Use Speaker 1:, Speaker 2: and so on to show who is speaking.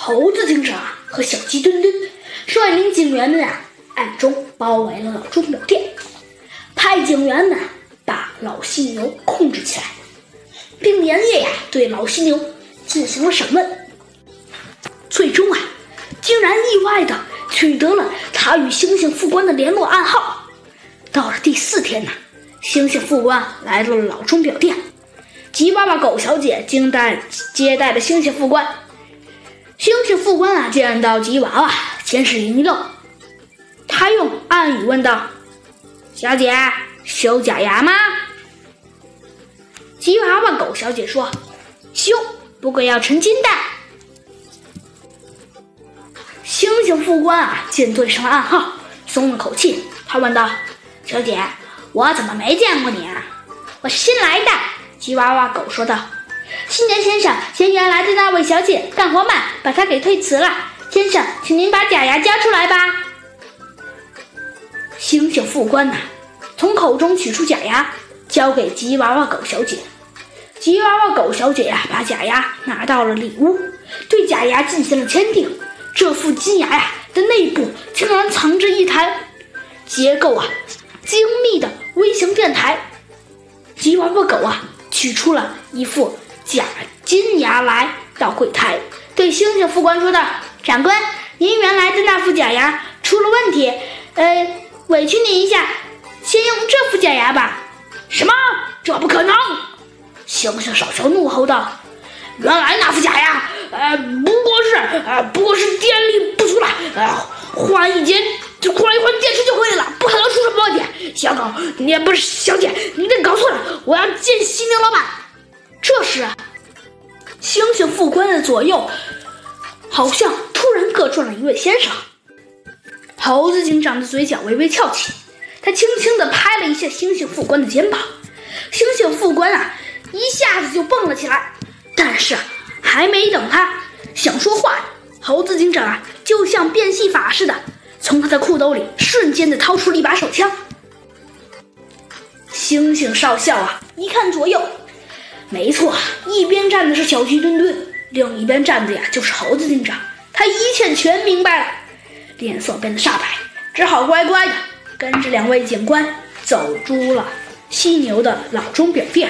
Speaker 1: 猴子警长和小鸡墩墩率领警员们啊，暗中包围了老钟表店，派警员们把老犀牛控制起来，并连夜呀对老犀牛进行了审问。最终啊，竟然意外的取得了他与猩猩副官的联络暗号。到了第四天呢，猩猩副官来到了老钟表店，吉娃娃狗小姐惊待接待了猩猩副官。猩猩副官啊，见到吉娃娃，先是一愣，他用暗语问道：“小姐，修假牙吗？”吉娃娃狗小姐说：“修，不过要成金蛋。”猩猩副官啊，见对上了暗号，松了口气。他问道：“小姐，我怎么没见过你啊？”“我是新来的。”吉娃娃狗说道。新年先生嫌原来的那位小姐干活慢，把她给推辞了。先生，请您把假牙交出来吧。猩猩副官呐，从口中取出假牙，交给吉娃娃狗小姐。吉娃娃狗小姐呀，把假牙拿到了里屋，对假牙进行了鉴定。这副金牙呀的内部竟然藏着一台结构啊精密的微型电台。吉娃娃狗啊，取出了一副。假金牙来到柜台，对猩猩副官说道：“长官，您原来的那副假牙出了问题，呃，委屈您一下，先用这副假牙吧。”“什么？这不可能！”猩猩少校怒吼道：“原来那副假牙，呃，不过是，呃，不过是电力不足了，呃，换一节，换一换电池就可以了，不可能出什么问题。小狗，你也不是小姐，你这搞错了，我要见犀牛老板。”这时，猩猩副官的左右好像突然各转了一位先生。猴子警长的嘴角微微翘起，他轻轻地拍了一下猩猩副官的肩膀。猩猩副官啊，一下子就蹦了起来。但是还没等他想说话，猴子警长啊，就像变戏法似的，从他的裤兜里瞬间的掏出了一把手枪。猩猩少校啊，一看左右。没错，一边站的是小鸡墩墩，另一边站的呀就是猴子警长。他一切全明白了，脸色变得煞白，只好乖乖的跟着两位警官走出了犀牛的老钟表店。